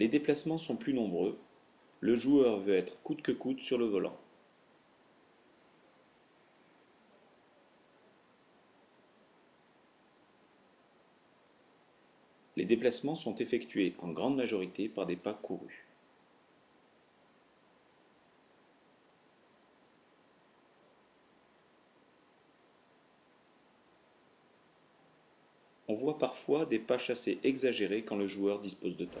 Les déplacements sont plus nombreux, le joueur veut être coûte que coûte sur le volant. Les déplacements sont effectués en grande majorité par des pas courus. On voit parfois des pas chassés exagérés quand le joueur dispose de temps.